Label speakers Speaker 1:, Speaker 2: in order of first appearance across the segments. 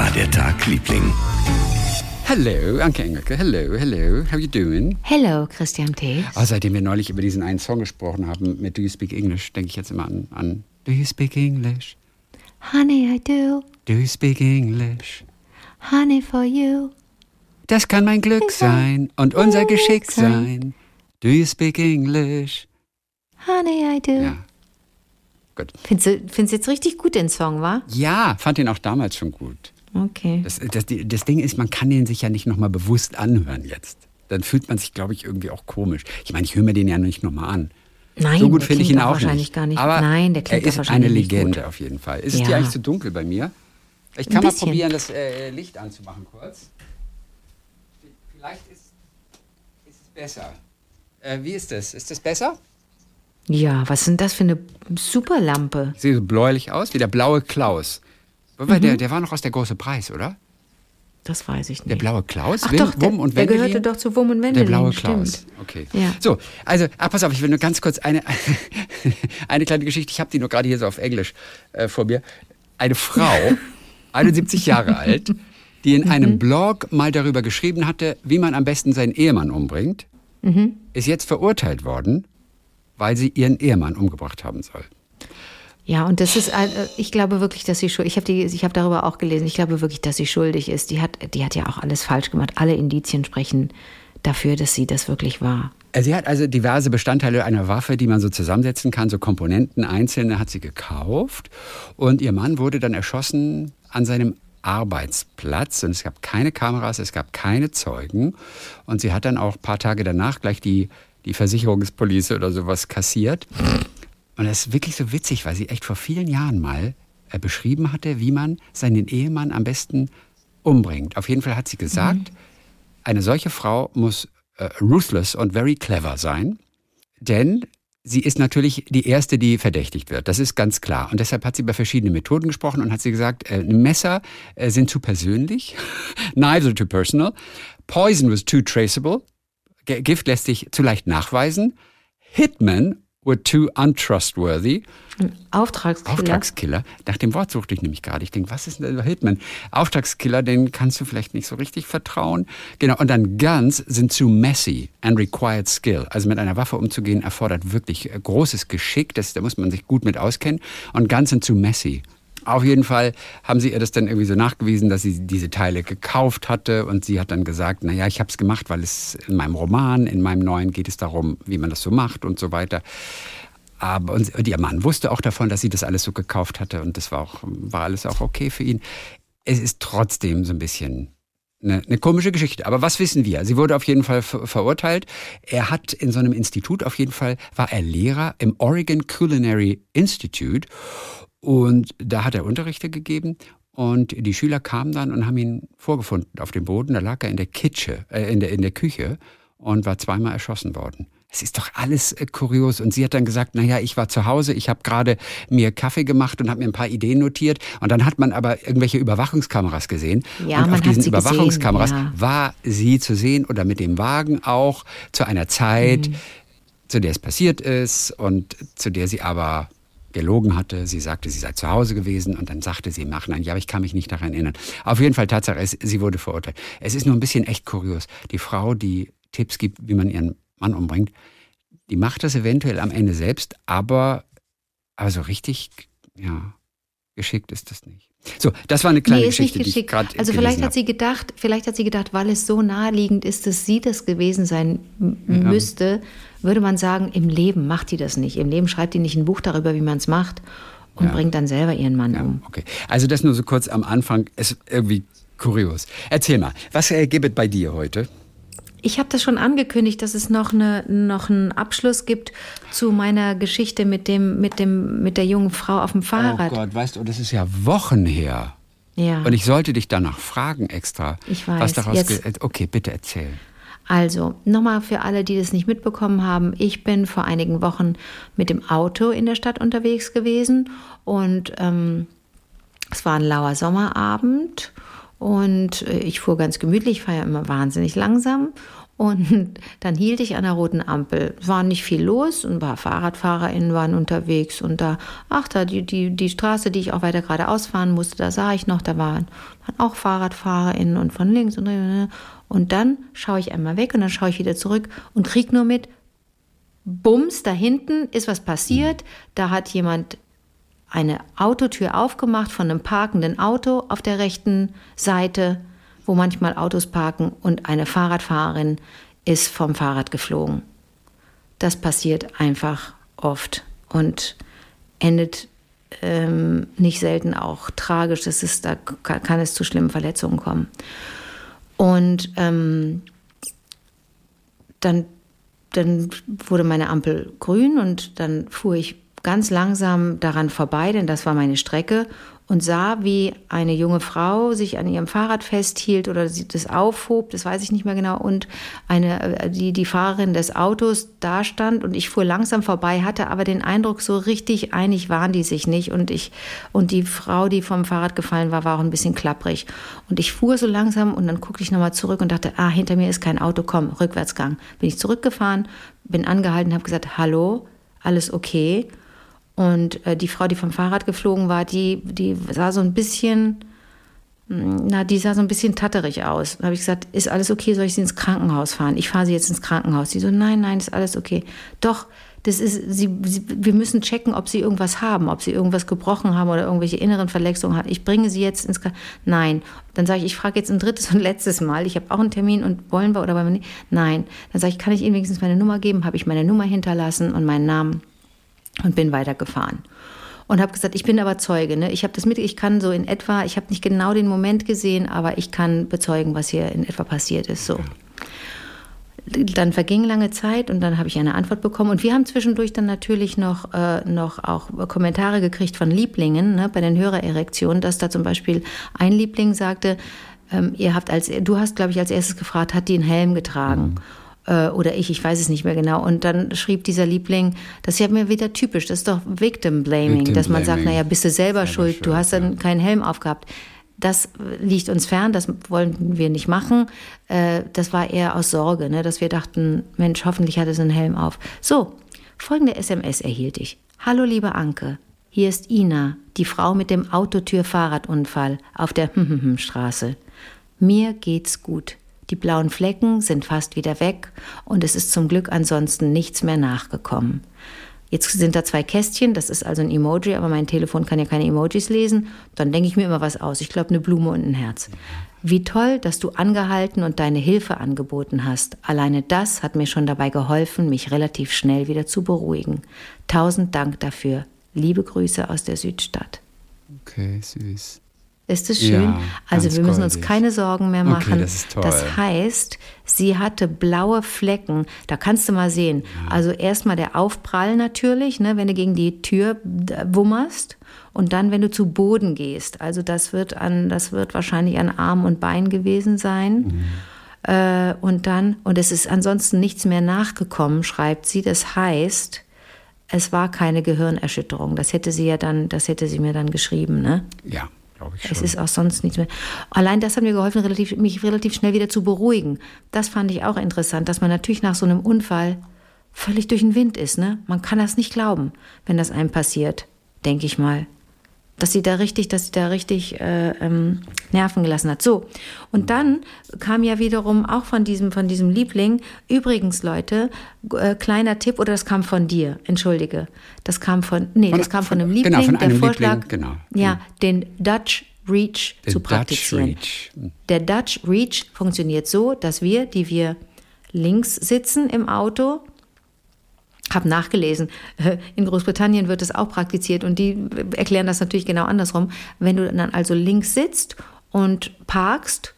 Speaker 1: war der Tag, Liebling?
Speaker 2: Hello, Anke Engelke. Hello, hello. How you doing?
Speaker 3: Hello, Christian T.
Speaker 2: Oh, seitdem wir neulich über diesen einen Song gesprochen haben mit Do You Speak English, denke ich jetzt immer an, an Do You Speak English?
Speaker 3: Honey, I do.
Speaker 2: Do you speak English?
Speaker 3: Honey for you.
Speaker 2: Das kann mein Glück sein und unser Geschick sein. Do you speak English?
Speaker 3: Honey, I do.
Speaker 2: Ja. Gut.
Speaker 3: Findest du findest du jetzt richtig gut den Song, wa?
Speaker 2: Ja, fand ihn auch damals schon gut.
Speaker 3: Okay.
Speaker 2: Das, das, das Ding ist, man kann den sich ja nicht nochmal bewusst anhören jetzt. Dann fühlt man sich, glaube ich, irgendwie auch komisch. Ich meine, ich höre mir den ja nicht nochmal an.
Speaker 3: Nein,
Speaker 2: so gut finde ich ihn
Speaker 3: klingt
Speaker 2: auch
Speaker 3: wahrscheinlich
Speaker 2: nicht.
Speaker 3: gar nicht.
Speaker 2: Aber
Speaker 3: Nein, der klingt
Speaker 2: er
Speaker 3: auch
Speaker 2: ist
Speaker 3: wahrscheinlich
Speaker 2: eine Legende auf jeden Fall. Ist es
Speaker 3: Ja.
Speaker 2: dir eigentlich zu dunkel bei mir? Ich kann mal probieren, das äh, Licht anzumachen kurz. Vielleicht ist, ist es besser. Äh, wie ist das? Ist das besser?
Speaker 3: Ja, was denn das für eine super Lampe?
Speaker 2: Sieht so bläulich aus, wie der blaue Klaus.
Speaker 3: Mhm.
Speaker 2: der, der war noch aus der große Preis, oder?
Speaker 3: Das weiß ich nicht.
Speaker 2: Der blaue Klaus?
Speaker 3: Ach
Speaker 2: Wim-
Speaker 3: doch, der,
Speaker 2: Wum und
Speaker 3: der gehörte doch zu Wum und
Speaker 2: Der
Speaker 3: Wendelin.
Speaker 2: blaue
Speaker 3: stimmt.
Speaker 2: Klaus. Okay.
Speaker 3: Ja.
Speaker 2: So, also, ah, pass auf, ich will nur ganz kurz eine, eine kleine Geschichte. Ich habe die nur gerade hier so auf Englisch äh, vor mir. Eine Frau, 71 Jahre alt, die in
Speaker 3: Mhm.
Speaker 2: einem Blog mal darüber geschrieben hatte, wie man am besten seinen Ehemann umbringt,
Speaker 3: Mhm.
Speaker 2: ist jetzt verurteilt worden, weil sie ihren Ehemann umgebracht haben soll.
Speaker 3: Ja, und das ist, äh, ich glaube wirklich, dass sie schuldig. Ich habe ich habe darüber auch gelesen. Ich glaube wirklich, dass sie schuldig ist. Die hat, die hat ja auch alles falsch gemacht. Alle Indizien sprechen dafür, dass sie das wirklich war.
Speaker 2: Äh, Sie hat also diverse Bestandteile einer Waffe, die man so zusammensetzen kann, so Komponenten einzelne hat sie gekauft. Und ihr Mann wurde dann erschossen an seinem Arbeitsplatz. Und es gab keine Kameras, es gab keine Zeugen. Und sie hat dann auch ein paar Tage danach gleich die, die Versicherungspolice oder sowas kassiert. Und das ist wirklich so witzig, weil sie echt vor vielen Jahren mal äh, beschrieben hatte, wie man seinen Ehemann am besten umbringt. Auf jeden Fall hat sie gesagt, eine solche Frau muss äh, ruthless und very clever sein, denn sie ist natürlich die erste, die verdächtigt wird. Das ist ganz klar. Und deshalb hat sie über verschiedene Methoden gesprochen und hat sie gesagt, äh, Messer äh, sind zu persönlich, knives are too personal, poison was too traceable, Gift lässt sich zu leicht nachweisen, Hitmen were too untrustworthy,
Speaker 3: Auftragskiller.
Speaker 2: Auftragskiller. Nach dem Wort suchte ich nämlich gerade. Ich denke, was ist denn der Hitman? Auftragskiller, den kannst du vielleicht nicht so richtig vertrauen. Genau. Und dann Guns sind zu messy and required skill. Also mit einer Waffe umzugehen erfordert wirklich äh, großes Geschick. Das, da muss man sich gut mit auskennen. Und Guns sind zu messy. Auf jeden Fall haben sie ihr das dann irgendwie so nachgewiesen, dass sie diese Teile gekauft hatte und sie hat dann gesagt, naja, ich habe es gemacht, weil es in meinem Roman, in meinem neuen geht es darum, wie man das so macht und so weiter. Aber und, und ihr Mann wusste auch davon, dass sie das alles so gekauft hatte und das war auch war alles auch okay für ihn. Es ist trotzdem so ein bisschen eine, eine komische Geschichte. Aber was wissen wir? Sie wurde auf jeden Fall ver verurteilt. Er hat in so einem Institut auf jeden Fall war er Lehrer im Oregon Culinary Institute und da hat er Unterrichte gegeben. Und die Schüler kamen dann und haben ihn vorgefunden auf dem Boden. Da lag er in der Kitsche, äh, in, der, in der Küche und war zweimal erschossen worden. Es ist doch alles äh, kurios. Und sie hat dann gesagt, naja, ich war zu Hause, ich habe gerade mir Kaffee gemacht und habe mir ein paar Ideen notiert. Und dann hat man aber irgendwelche Überwachungskameras gesehen.
Speaker 3: Ja,
Speaker 2: und
Speaker 3: man
Speaker 2: auf
Speaker 3: hat
Speaker 2: diesen
Speaker 3: sie gesehen,
Speaker 2: Überwachungskameras
Speaker 3: ja.
Speaker 2: war sie zu sehen oder mit dem Wagen auch zu einer Zeit,
Speaker 3: Mhm.
Speaker 2: zu der es passiert ist und zu der sie aber gelogen hatte. Sie sagte, sie sei zu Hause gewesen und dann sagte sie im Nachhinein, ja, aber ich kann mich nicht daran erinnern. Auf jeden Fall Tatsache, es, sie wurde verurteilt. Es ist nur ein bisschen echt kurios. Die Frau, die Tipps gibt, wie man ihren Mann umbringt, die macht das eventuell am Ende selbst, aber, aber so richtig, ja, geschickt ist das nicht. So, das war eine kleine
Speaker 3: nee, ist nicht
Speaker 2: Geschichte, die ich
Speaker 3: geschickt. Also vielleicht hat sie gedacht, vielleicht hat sie gedacht, weil es so naheliegend ist, dass sie das gewesen sein m- müsste, würde man sagen, im Leben macht die das nicht. Im Leben schreibt die nicht ein Buch darüber, wie man es macht und
Speaker 2: Ja.
Speaker 3: bringt dann selber ihren Mann um.
Speaker 2: Okay, also das nur so kurz am Anfang. Es ist irgendwie kurios. Erzähl mal, was äh, gibt es bei dir heute?
Speaker 3: Ich habe das schon angekündigt, dass es noch, eine, noch einen Abschluss gibt zu meiner Geschichte mit, dem, mit, dem, mit der jungen Frau auf dem Fahrrad.
Speaker 2: Oh Gott, weißt du, das ist ja Wochen her.
Speaker 3: Ja.
Speaker 2: Und ich sollte dich danach fragen extra.
Speaker 3: Ich weiß.
Speaker 2: Was daraus
Speaker 3: Jetzt-
Speaker 2: okay, bitte erzähl.
Speaker 3: Also, nochmal für alle, die das nicht mitbekommen haben. Ich bin vor einigen Wochen mit dem Auto in der Stadt unterwegs gewesen und ähm, es war ein lauer Sommerabend und äh, ich fuhr ganz gemütlich, ich fahre ja immer wahnsinnig langsam Und dann hielt ich an der roten Ampel. Es war nicht viel los und ein paar FahrradfahrerInnen waren unterwegs. Und da, ach, da die, die, die Straße, die ich auch weiter geradeaus fahren musste, da sah ich noch, da waren, waren auch FahrradfahrerInnen und von links und und dann schaue ich einmal weg und dann schaue ich wieder zurück und krieg nur mit, Bums, da hinten ist was passiert. Da hat jemand eine Autotür aufgemacht von einem parkenden Auto auf der rechten Seite wo manchmal Autos parken und eine Fahrradfahrerin ist vom Fahrrad geflogen. Das passiert einfach oft und endet ähm, nicht selten auch tragisch. Das ist, da kann, es zu schlimmen Verletzungen kommen. Und ähm, dann, dann wurde meine Ampel grün und dann fuhr ich ganz langsam daran vorbei, denn das war meine Strecke und sah, wie eine junge Frau sich an ihrem Fahrrad festhielt oder sie das aufhob, das weiß ich nicht mehr genau, und eine, äh, die, die Fahrerin des Autos da stand und ich fuhr langsam vorbei, hatte aber den Eindruck, so richtig einig waren die sich nicht und ich, und die Frau, die vom Fahrrad gefallen war, war auch ein bisschen klapprig. Und ich fuhr so langsam und dann guckte ich nochmal zurück und dachte, ah, hinter mir ist kein Auto, komm, Rückwärtsgang. Bin ich zurückgefahren, bin angehalten, habe gesagt, hallo, alles okay? Und äh, die Frau, die vom Fahrrad geflogen war, die, die sah so ein bisschen, hm, na, die sah so ein bisschen tatterig aus. Da habe ich gesagt, ist alles okay, soll ich sie ins Krankenhaus fahren? Ich fahre sie jetzt ins Krankenhaus. Die so, nein, nein, ist alles okay. Doch, das ist, sie, sie, wir müssen checken, ob sie irgendwas haben, ob sie irgendwas gebrochen haben oder irgendwelche inneren Verletzungen haben. Ich bringe sie jetzt ins Krankenhaus. Nein. Dann sage ich, ich frage jetzt ein drittes und letztes Mal. Ich habe auch einen Termin und wollen wir oder wollen wir nicht? Nein. Dann sage ich, kann ich Ihnen wenigstens meine Nummer geben? Habe ich meine Nummer hinterlassen und meinen Namen und bin weitergefahren. Und habe gesagt, ich bin aber Zeuge. Ne? Ich habe das mit, ich kann so in etwa, ich habe nicht genau den Moment gesehen, aber ich kann bezeugen, was hier in etwa passiert ist. So. Dann verging lange Zeit und dann habe ich eine Antwort bekommen. Und wir haben zwischendurch dann natürlich noch, äh, noch auch Kommentare gekriegt von Lieblingen ne, bei den Hörererektionen, dass da zum Beispiel ein Liebling sagte, ähm, ihr habt als, du hast, glaube ich, als erstes gefragt, hat die einen Helm getragen? Mhm äh, oder ich, ich weiß es nicht mehr genau. Und dann schrieb dieser Liebling, das ist ja mir wieder typisch, das ist doch Victim Blaming, Victim dass man sagt, naja, bist du selber, selber schuld, schuld, du hast dann ja. keinen Helm aufgehabt. Das liegt uns fern, das wollen wir nicht machen. Äh, das war eher aus Sorge, ne, dass wir dachten, Mensch, hoffentlich hat es einen Helm auf. So, folgende SMS erhielt ich. Hallo, liebe Anke. Hier ist Ina, die Frau mit dem Autotür-Fahrradunfall auf der Straße. Mir geht's gut. Die blauen Flecken sind fast wieder weg und es ist zum Glück ansonsten nichts mehr nachgekommen. Jetzt sind da zwei Kästchen, das ist also ein Emoji, aber mein Telefon kann ja keine Emojis lesen. Dann denke ich mir immer was aus. Ich glaube, eine Blume und ein Herz. Wie toll, dass du angehalten und deine Hilfe angeboten hast. Alleine das hat mir schon dabei geholfen, mich relativ schnell wieder zu beruhigen. Tausend Dank dafür. Liebe Grüße aus der Südstadt.
Speaker 2: Okay, süß.
Speaker 3: Ist es schön? Ja, also wir müssen goldig. uns keine Sorgen mehr machen.
Speaker 2: Okay, das, ist toll.
Speaker 3: das heißt, sie hatte blaue Flecken. Da kannst du mal sehen. Ja. Also erstmal der Aufprall natürlich, ne, wenn du gegen die Tür wummerst. Und dann, wenn du zu Boden gehst. Also das wird an, das wird wahrscheinlich an Arm und Bein gewesen sein. Mhm. Äh, und dann, und es ist ansonsten nichts mehr nachgekommen, schreibt sie. Das heißt, es war keine Gehirnerschütterung. Das hätte sie ja dann, das hätte sie mir dann geschrieben, ne?
Speaker 2: Ja.
Speaker 3: Es ist auch sonst nichts mehr. Allein das hat mir geholfen, relativ, mich relativ schnell wieder zu beruhigen. Das fand ich auch interessant, dass man natürlich nach so einem Unfall völlig durch den Wind ist. Ne? Man kann das nicht glauben, wenn das einem passiert, denke ich mal dass sie da richtig, dass sie da richtig äh, ähm, Nerven gelassen hat. So und dann kam ja wiederum auch von diesem von diesem Liebling. Übrigens, Leute, äh, kleiner Tipp oder das kam von dir. Entschuldige, das kam von nee, von, das kam von, von einem Liebling.
Speaker 2: Genau, von
Speaker 3: einem
Speaker 2: der Vorschlag, Liebling, genau.
Speaker 3: Ja, mhm. den Dutch Reach The zu praktizieren.
Speaker 2: Dutch Reach.
Speaker 3: Der Dutch Reach funktioniert so, dass wir, die wir links sitzen im Auto, habe nachgelesen, in Großbritannien wird es auch praktiziert und die erklären das natürlich genau andersrum. Wenn du dann also links sitzt und parkst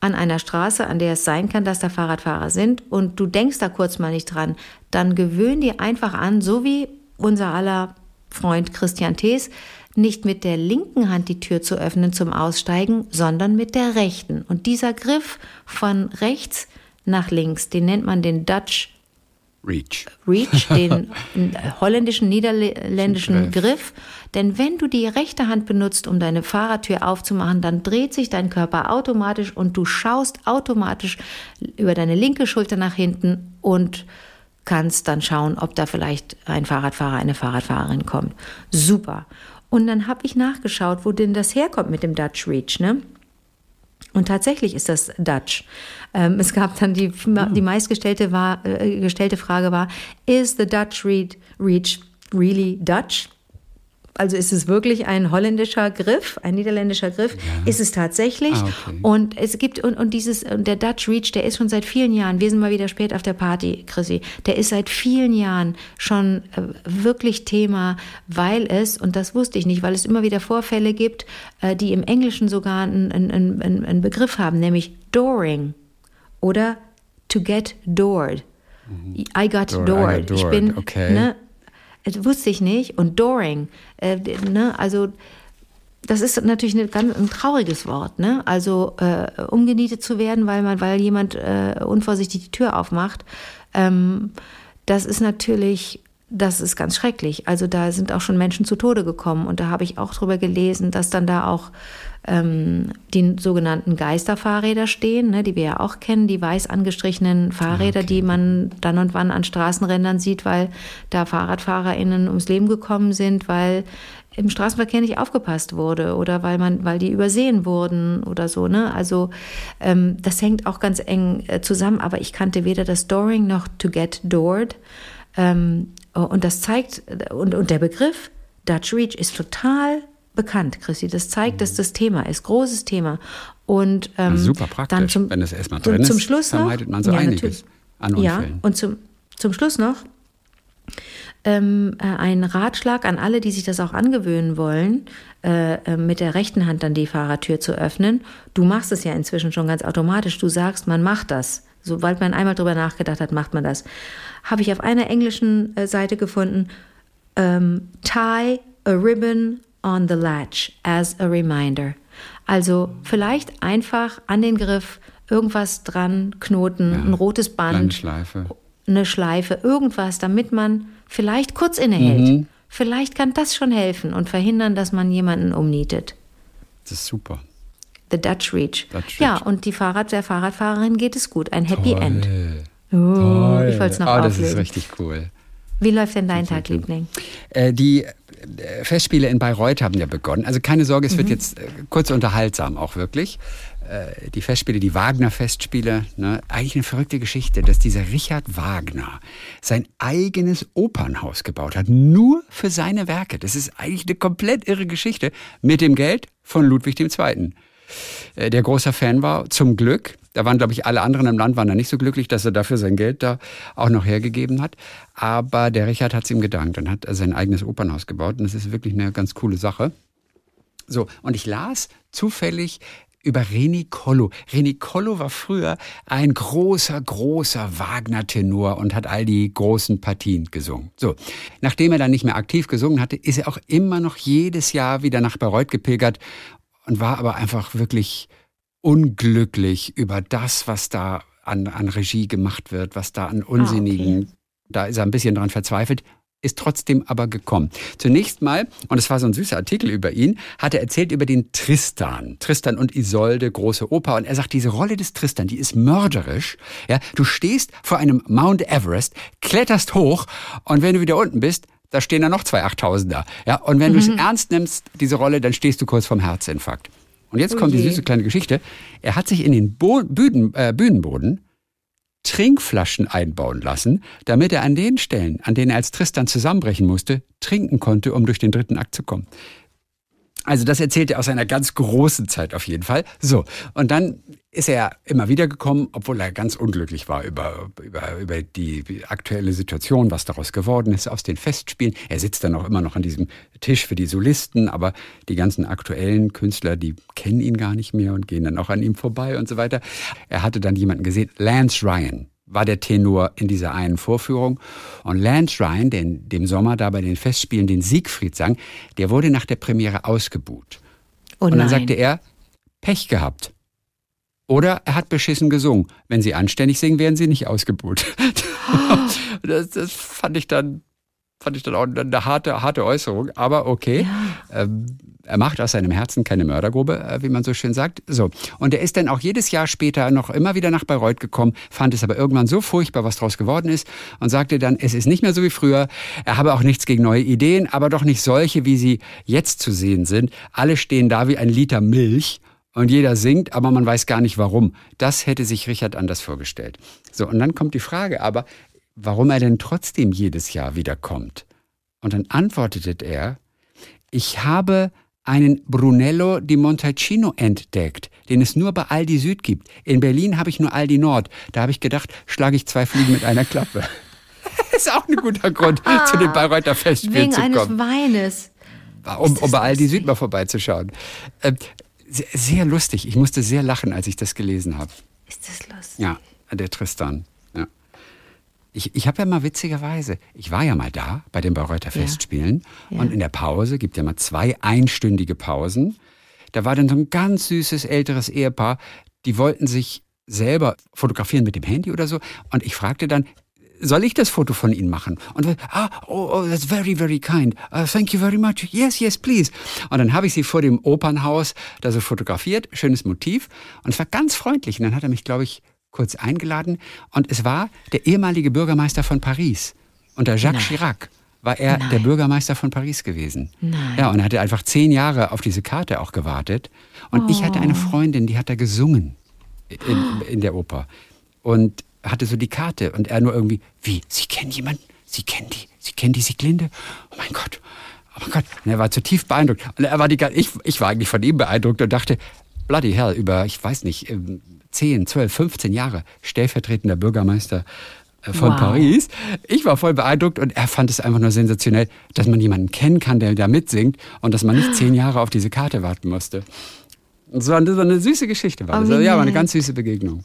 Speaker 3: an einer Straße, an der es sein kann, dass da Fahrradfahrer sind und du denkst da kurz mal nicht dran, dann gewöhn dir einfach an, so wie unser aller Freund Christian Thees, nicht mit der linken Hand die Tür zu öffnen zum Aussteigen, sondern mit der rechten. Und dieser Griff von rechts nach links, den nennt man den Dutch
Speaker 2: Reach.
Speaker 3: Reach, den holländischen, niederländischen Griff. Denn wenn du die rechte Hand benutzt, um deine Fahrradtür aufzumachen, dann dreht sich dein Körper automatisch und du schaust automatisch über deine linke Schulter nach hinten und kannst dann schauen, ob da vielleicht ein Fahrradfahrer, eine Fahrradfahrerin kommt. Super. Und dann habe ich nachgeschaut, wo denn das herkommt mit dem Dutch Reach, ne? Und tatsächlich ist das Dutch. Ähm, es gab dann die, die meistgestellte war, äh, gestellte Frage war, is the Dutch Reach really Dutch? Also ist es wirklich ein holländischer Griff, ein niederländischer Griff? Ja. Ist es tatsächlich? Ah, okay. Und es gibt, und, und dieses, und der Dutch Reach, der ist schon seit vielen Jahren, wir sind mal wieder spät auf der Party, Chrissy, der ist seit vielen Jahren schon äh, wirklich Thema, weil es, und das wusste ich nicht, weil es immer wieder Vorfälle gibt, äh, die im Englischen sogar einen, einen, einen Begriff haben, nämlich Dooring oder to get doored. Mhm. I got Door, doored. I got doored. Ich bin, okay. ne, das wusste ich nicht. Und Dooring, äh, ne, also das ist natürlich eine, ganz, ein trauriges Wort, ne? Also äh, umgenietet zu werden, weil man, weil jemand äh, unvorsichtig die Tür aufmacht. Ähm, das ist natürlich, das ist ganz schrecklich. Also da sind auch schon Menschen zu Tode gekommen und da habe ich auch drüber gelesen, dass dann da auch ähm, die sogenannten Geisterfahrräder stehen, ne, die wir ja auch kennen, die weiß angestrichenen Fahrräder, okay. die man dann und wann an Straßenrändern sieht, weil da FahrradfahrerInnen ums Leben gekommen sind, weil im Straßenverkehr nicht aufgepasst wurde oder weil man, weil die übersehen wurden oder so. Ne? Also ähm, das hängt auch ganz eng äh, zusammen, aber ich kannte weder das Dooring noch to get doored. Ähm, und das zeigt, und, und der Begriff Dutch Reach ist total bekannt, Christi. Das zeigt, mhm. dass das Thema ist, großes Thema. Und ähm,
Speaker 2: super praktisch, dann zum, wenn es erstmal drin
Speaker 3: zum, zum Schluss
Speaker 2: ist, vermeidet man so ja, einiges an Unfällen.
Speaker 3: Ja, und zum, zum Schluss noch ähm, äh, ein Ratschlag an alle, die sich das auch angewöhnen wollen, äh, äh, mit der rechten Hand dann die Fahrertür zu öffnen. Du machst es ja inzwischen schon ganz automatisch. Du sagst, man macht das. Sobald man einmal drüber nachgedacht hat, macht man das. Habe ich auf einer englischen äh, Seite gefunden. Ähm, tie a ribbon on the latch as a reminder. Also vielleicht einfach an den Griff irgendwas dran knoten, ja, ein rotes Band,
Speaker 2: eine Schleife.
Speaker 3: eine Schleife, irgendwas, damit man vielleicht kurz innehält. Mhm. Vielleicht kann das schon helfen und verhindern, dass man jemanden umnietet.
Speaker 2: Das ist super.
Speaker 3: The Dutch Reach. Dutch Reach. Ja, und die Fahrrad der Fahrradfahrerin geht es gut. Ein Happy
Speaker 2: Toll.
Speaker 3: End.
Speaker 2: Oh, Toll. Ich wollte es noch oh, Das ist richtig cool.
Speaker 3: Wie läuft denn dein Tag, Liebling?
Speaker 2: Äh, die äh, Festspiele in Bayreuth haben ja begonnen. Also keine Sorge, es mhm. wird jetzt äh, kurz unterhaltsam auch wirklich. Die Festspiele, die Wagner-Festspiele, ne? eigentlich eine verrückte Geschichte, dass dieser Richard Wagner sein eigenes Opernhaus gebaut hat, nur für seine Werke. Das ist eigentlich eine komplett irre Geschichte mit dem Geld von Ludwig II. Der großer Fan war, zum Glück. Da waren, glaube ich, alle anderen im Land waren da nicht so glücklich, dass er dafür sein Geld da auch noch hergegeben hat. Aber der Richard hat es ihm gedankt und hat sein eigenes Opernhaus gebaut. Und das ist wirklich eine ganz coole Sache. So, und ich las zufällig über Reni Collo. Reni Collo war früher ein großer, großer Wagner-Tenor und hat all die großen Partien gesungen. So, nachdem er dann nicht mehr aktiv gesungen hatte, ist er auch immer noch jedes Jahr wieder nach Bayreuth gepilgert und war aber einfach wirklich unglücklich über das, was da an, an Regie gemacht wird, was da an unsinnigen, ah, okay. da ist er ein bisschen dran verzweifelt, ist trotzdem aber gekommen. Zunächst mal, und es war so ein süßer Artikel über ihn, hat er erzählt über den Tristan. Tristan und Isolde, große Oper. Und er sagt, diese Rolle des Tristan, die ist mörderisch. Ja, du stehst vor einem Mount Everest, kletterst hoch und wenn du wieder unten bist, da stehen da noch zwei Achttausender. Ja, und wenn mhm. du es ernst nimmst, diese Rolle, dann stehst du kurz vorm Herzinfarkt. Und jetzt oh kommt die süße kleine Geschichte. Er hat sich in den Bo Bühnen, äh, Bühnenboden Trinkflaschen einbauen lassen, damit er an den Stellen, an denen er als Tristan zusammenbrechen musste, trinken konnte, um durch den dritten Akt zu kommen. Also das erzählt er aus einer ganz großen Zeit auf jeden Fall. So, und dann ist er immer wieder gekommen, obwohl er ganz unglücklich war über, über, über die aktuelle Situation, was daraus geworden ist aus den Festspielen. Er sitzt dann auch immer noch an diesem Tisch für die Solisten, aber die ganzen aktuellen Künstler, die kennen ihn gar nicht mehr und gehen dann auch an ihm vorbei und so weiter. Er hatte dann jemanden gesehen, Lance Ryan war der Tenor in dieser einen Vorführung. Und Lance Ryan, der in dem Sommer da bei den Festspielen den Siegfried sang, der wurde nach der Premiere ausgebuht. Oh und dann sagte er, Pech gehabt. Oder er hat beschissen gesungen. Wenn Sie anständig singen, werden Sie nicht ausgebuht. Das, das fand ich dann fand ich dann auch eine harte, harte Äußerung, aber okay. Ja. Ähm, er macht aus seinem Herzen keine Mördergrube, äh, wie man so schön sagt. So. Und er ist dann auch jedes Jahr später noch immer wieder nach Bayreuth gekommen, fand es aber irgendwann so furchtbar, was draus geworden ist und sagte dann, es ist nicht mehr so wie früher. Er habe auch nichts gegen neue Ideen, aber doch nicht solche, wie sie jetzt zu sehen sind. Alle stehen da wie ein Liter Milch und jeder singt, aber man weiß gar nicht warum. Das hätte sich Richard anders vorgestellt. So, und dann kommt die Frage aber, warum er denn trotzdem jedes Jahr wiederkommt. Und dann antwortete er, ich habe einen Brunello di Montalcino entdeckt, den es nur bei Aldi Süd gibt. In Berlin habe ich nur Aldi Nord. Da habe ich gedacht, schlage ich zwei Fliegen mit einer Klappe. ist auch ein guter Grund, ah, zu den Bayreuther Festspielen zu kommen.
Speaker 3: Wegen eines Weines.
Speaker 2: Um, um bei Aldi Süd mal vorbeizuschauen. Äh, sehr, sehr lustig. Ich musste sehr lachen, als ich das gelesen habe.
Speaker 3: Ist das lustig?
Speaker 2: Ja, der Tristan. Ich, ich habe ja mal witzigerweise, ich war ja mal da bei den Bayreuther Festspielen ja. Ja. und in der Pause, gibt ja mal zwei einstündige Pausen, da war dann so ein ganz süßes älteres Ehepaar, die wollten sich selber fotografieren mit dem Handy oder so und ich fragte dann, soll ich das Foto von Ihnen machen? Und ah, oh, oh that's very, very kind. Uh, thank you very much. Yes, yes, please. Und dann habe ich sie vor dem Opernhaus da so fotografiert, schönes Motiv. Und es war ganz freundlich. Und dann hat er mich, glaube ich, kurz eingeladen und es war der ehemalige Bürgermeister von Paris. Unter Jacques Nein. Chirac war er Nein. der Bürgermeister von Paris gewesen.
Speaker 3: Nein.
Speaker 2: Ja, und hatte einfach zehn Jahre auf diese Karte auch gewartet. Und oh. ich hatte eine oh. Freundin, die hat da gesungen in, in der Oper. Und hatte so die Karte und er nur irgendwie, wie, Sie kennen jemanden? Sie kennen die, Sie kennen die Sieglinde? Oh mein Gott, oh mein Gott. Und er war zutiefst beeindruckt. Und er war die, ich, ich war eigentlich von ihm beeindruckt und dachte, bloody hell, über, ich weiß nicht, 10, 12, 15 Jahre stellvertretender Bürgermeister äh, von wow. Paris. Ich war voll beeindruckt und er fand es einfach nur sensationell, dass man jemanden kennen kann, der da mitsingt und dass man nicht zehn Jahre auf diese Karte warten musste. So eine, so eine süße Geschichte war das. Also, ja, war eine ganz süße Begegnung.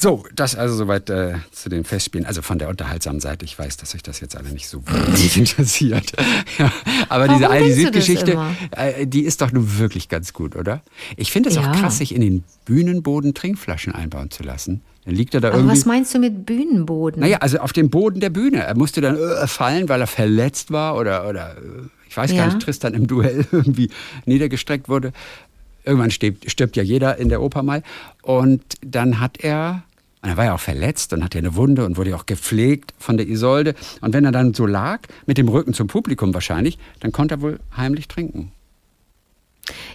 Speaker 2: So, das also soweit äh, zu den Festspielen. Also von der unterhaltsamen Seite. Ich weiß, dass euch das jetzt alle nicht so wirklich interessiert. ja, aber Warum diese Aldi Süd-Geschichte, äh, die ist doch nun wirklich ganz gut, oder? Ich finde es ja. auch krass, sich in den Bühnenboden Trinkflaschen einbauen zu lassen. Dann liegt er da aber irgendwie.
Speaker 3: Was meinst du mit Bühnenboden?
Speaker 2: Naja, also auf dem Boden der Bühne. Er musste dann äh, fallen, weil er verletzt war oder, oder äh, ich weiß ja. gar nicht, Tristan im Duell irgendwie niedergestreckt wurde. Irgendwann stirbt, stirbt ja jeder in der Oper mal. Und dann hat er und er war ja auch verletzt und hatte eine Wunde und wurde ja auch gepflegt von der Isolde. Und wenn er dann so lag, mit dem Rücken zum Publikum wahrscheinlich, dann konnte er wohl heimlich trinken.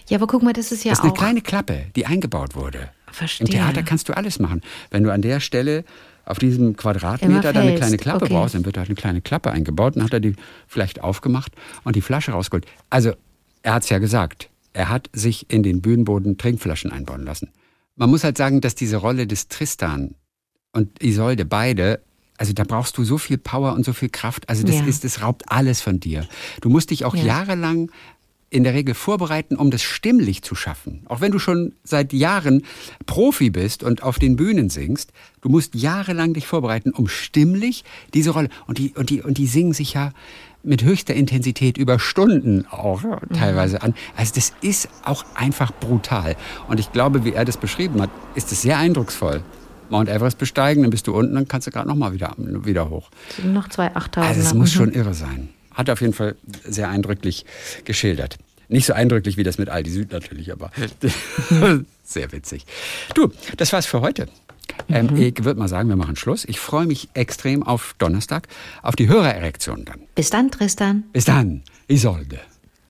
Speaker 3: Ja, aber guck mal, das ist ja
Speaker 2: das
Speaker 3: ist
Speaker 2: eine kleine Klappe, die eingebaut wurde.
Speaker 3: Verstehe.
Speaker 2: Im Theater kannst du alles machen. Wenn du an der Stelle auf diesem Quadratmeter da eine kleine Klappe okay. brauchst, dann wird da eine kleine Klappe eingebaut. Dann hat er die vielleicht aufgemacht und die Flasche rausgeholt. Also, er hat es ja gesagt. Er hat sich in den Bühnenboden Trinkflaschen einbauen lassen. Man muss halt sagen, dass diese Rolle des Tristan und Isolde beide also da brauchst du so viel Power und so viel Kraft. Also das ja. ist, das raubt alles von dir. Du musst dich auch ja. jahrelang in der Regel vorbereiten, um das stimmlich zu schaffen. Auch wenn du schon seit Jahren Profi bist und auf den Bühnen singst, du musst jahrelang dich vorbereiten, um stimmlich diese Rolle. Und die, und die, und die singen sich ja mit höchster Intensität über Stunden auch teilweise an. Also das ist auch einfach brutal. Und ich glaube, wie er das beschrieben hat, ist es sehr eindrucksvoll. Mount Everest besteigen, dann bist du unten, dann kannst du gerade nochmal wieder, wieder hoch.
Speaker 3: Noch zwei Achttausend.
Speaker 2: Also es muss schon irre sein. Hat er auf jeden Fall sehr eindrücklich geschildert. Nicht so eindrücklich wie das mit Aldi Süd natürlich, aber sehr witzig. Du, das war's für heute. Ähm, mhm. Ich würde mal sagen, wir machen Schluss. Ich freue mich extrem auf Donnerstag, auf die Hörererektion dann.
Speaker 3: Bis dann, Tristan.
Speaker 2: Bis dann, Isolde.